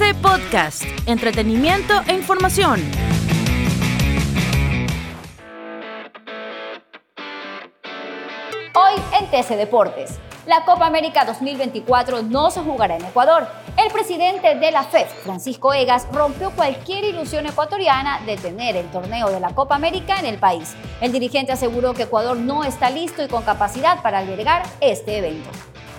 Podcast, entretenimiento e información. Hoy en TC Deportes. La Copa América 2024 no se jugará en Ecuador. El presidente de la FED, Francisco Egas, rompió cualquier ilusión ecuatoriana de tener el torneo de la Copa América en el país. El dirigente aseguró que Ecuador no está listo y con capacidad para albergar este evento.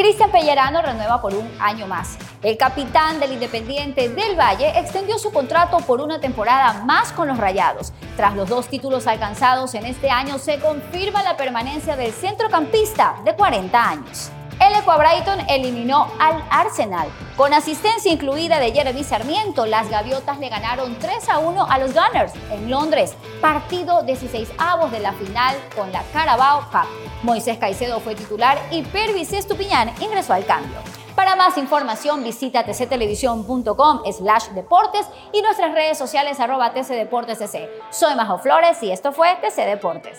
Cristian Pellerano renueva por un año más. El capitán del Independiente del Valle extendió su contrato por una temporada más con los Rayados. Tras los dos títulos alcanzados en este año, se confirma la permanencia del centrocampista de 40 años. El Equa Brighton eliminó al Arsenal. Con asistencia incluida de Jeremy Sarmiento, las Gaviotas le ganaron 3 a 1 a los Gunners en Londres, partido 16 avos de la final con la Carabao Cup. Moisés Caicedo fue titular y Pervis Estupiñán ingresó al cambio. Para más información visita tctelevisión.com slash deportes y nuestras redes sociales arroba tcdeportescc. Soy Majo Flores y esto fue TC Deportes.